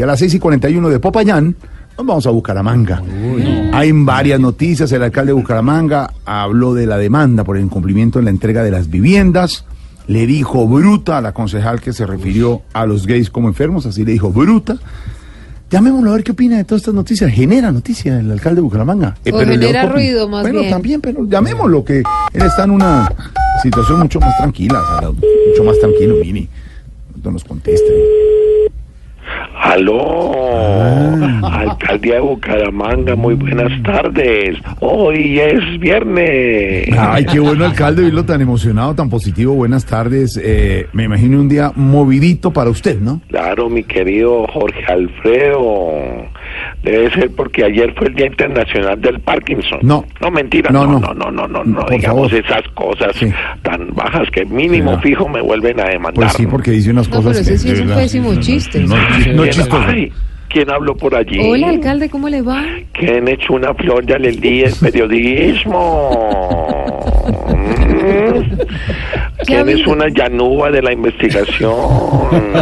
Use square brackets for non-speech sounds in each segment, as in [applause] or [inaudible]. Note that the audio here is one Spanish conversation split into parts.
Y a las 6 y 41 de Popayán, nos vamos a Bucaramanga. Hay varias noticias. El alcalde de Bucaramanga habló de la demanda por el incumplimiento en la entrega de las viviendas. Le dijo bruta a la concejal que se refirió a los gays como enfermos, así le dijo bruta. Llamémoslo a ver qué opina de todas estas noticias. Genera noticias el alcalde de Bucaramanga. Eh, O pero genera ruido, más Bueno, bien. también, pero llamémoslo, que él está en una situación mucho más tranquila, mucho más tranquilo, Mini. No nos conteste. Aló, Ah. alcaldía de Bucaramanga, muy buenas tardes. Hoy es viernes. Ay, qué bueno, alcalde, verlo tan emocionado, tan positivo. Buenas tardes. Eh, me imagino un día movidito para usted, ¿no? Claro, mi querido Jorge Alfredo. Debe ser porque ayer fue el Día Internacional del Parkinson. No. No, mentira. No, No, no. no, no, no, no. Digamos favor. esas cosas Sí. tan bajas que mínimo Sí, fijo me vuelven a demandar. Pues sí, porque dice unas No, cosas pero ese que, sí es un pésimo chiste. No, no ¿Quién- chistoso. ay, ¿Quién habló por allí? Hola, alcalde, ¿cómo le va? ¿Quién echó una flor de alegría del periodismo? [laughs] Mm. ¿Quién es una llanúa de la investigación? [laughs]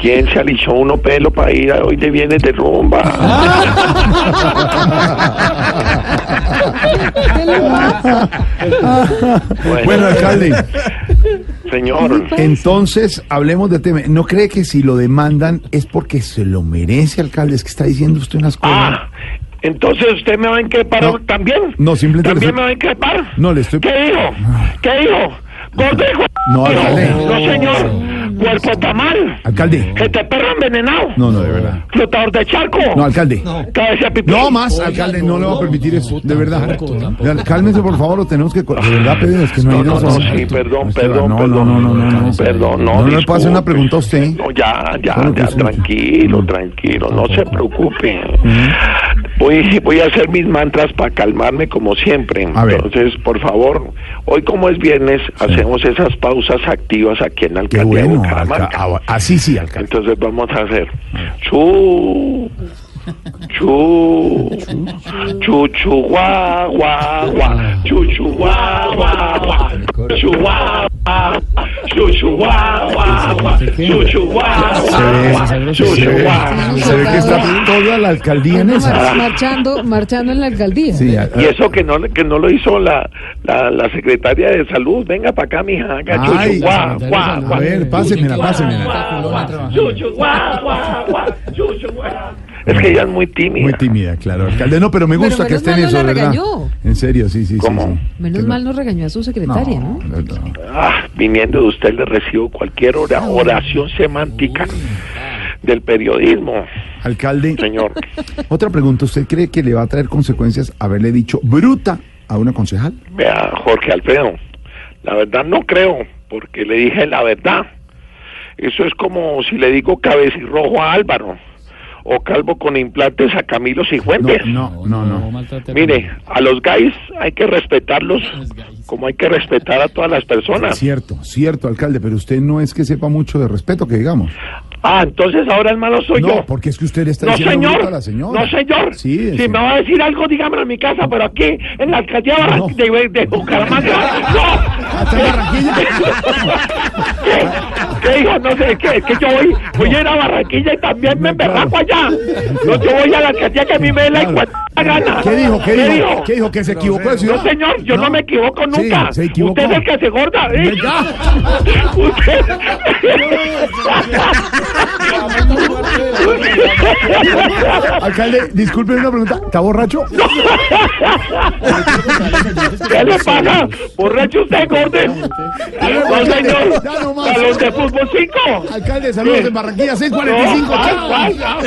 ¿Quién se alisó uno pelo para ir a hoy de bienes de rumba? Bueno, alcalde, Señor, entonces hablemos de tema. ¿No cree que si lo demandan es porque se lo merece, alcalde? Es que está diciendo usted unas cosas. ah, entonces usted me va a increpar No. también. No, simplemente ¿También me va a increpar? No, le estoy- ¿Qué dijo? ¿Qué dijo? Gordo No, alcalde. No, señor. Cuerpo tamal. Alcalde. Que te perro envenenado. No, no, de verdad. Flotador de charco. No, alcalde. Cabeza pipí. No más, alcalde, no le va a permitir eso, de verdad. Cálmese, por favor, lo tenemos que... De verdad, Pedro, es que no hay No, no, razón. no, sí, perdón, perdón, no, perdón. No, no, no, no, no. Perdón, no, No, no le puedo hacer una pregunta a usted. No, ya, ya, ya, tranquilo, tranquilo, no se preocupe. Voy, [laughs] voy a hacer mis mantras para calmarme como siempre. A ver. Entonces, por favor, hoy como es viernes, hacemos esas pausas activas aquí en la alcaldía de bueno. Bucaramanga. alca- ah, Así sí, alcalde. Entonces vamos a hacer chu chu chu chu guá chu chu guá chu guá guá guá guá guá guá guá guá Se ve, guá que está toda la alcaldía en esa. marchando, marchando en la alcaldía. Sí, a- y eso que no que no lo hizo la la, la secretaria de salud. Venga para acá mija. Haga Ay, chu guá guá a guá ver, pásemela, pásemela. Es que ella es muy tímida Muy tímida, claro, alcalde. No, pero me Pero gusta que esté en eso, la ¿verdad? regañó. En serio, sí, sí, sí. ¿Cómo? sí. Menos mal no regañó a su secretaria, ¿no? no, no. Ah, viniendo de usted le recibo cualquier ora- oración semántica del periodismo, Alcalde, señor. [laughs] otra pregunta. ¿Usted cree que le va a traer consecuencias haberle dicho bruta a una concejal? Vea, Jorge Alfredo, la verdad no creo, porque le dije la verdad. Eso es como si le digo cabecirrojo a Álvaro, o calvo con implantes a Camilo No, Cifuentes. no, no, no. Mire, a los gays hay que respetarlos como hay que respetar a todas las personas. Cierto, cierto, alcalde, pero usted no es que sepa mucho de respeto, que digamos. Ah, entonces ahora el malo soy No, yo. porque es que usted está No, diciendo señor. a la señora. No, señor. Sí, si me va a decir algo, dígamelo en mi casa, pero aquí, en la alcaldía No. de, de Bucaramanga. [laughs] ¿Hasta en Barranquilla? [laughs] [laughs] ¡No! ¿Qué? ¿Qué hijo? No sé, ¿qué? Que yo voy, voy a ir a Barranquilla y también me No, claro. emberraco allá. No, yo voy a la alcaldía que a mí me la Claro. encuesta gana. ¿Qué dijo? ¿Qué, dijo? ¿Qué dijo? ¿Que se equivocó de ciudad? No, señor, yo no, me equivoco Sí, nunca. se equivocó. Usted es el que se gorda. ¿eh? [laughs] Usted... Alcalde, disculpe una pregunta. ¿Está borracho? [laughs] ¿Qué le pasa? ¿Borracho usted, Gordon? No, señor. A los de fútbol 5. Alcalde, saludos en Barranquilla 645. Chao.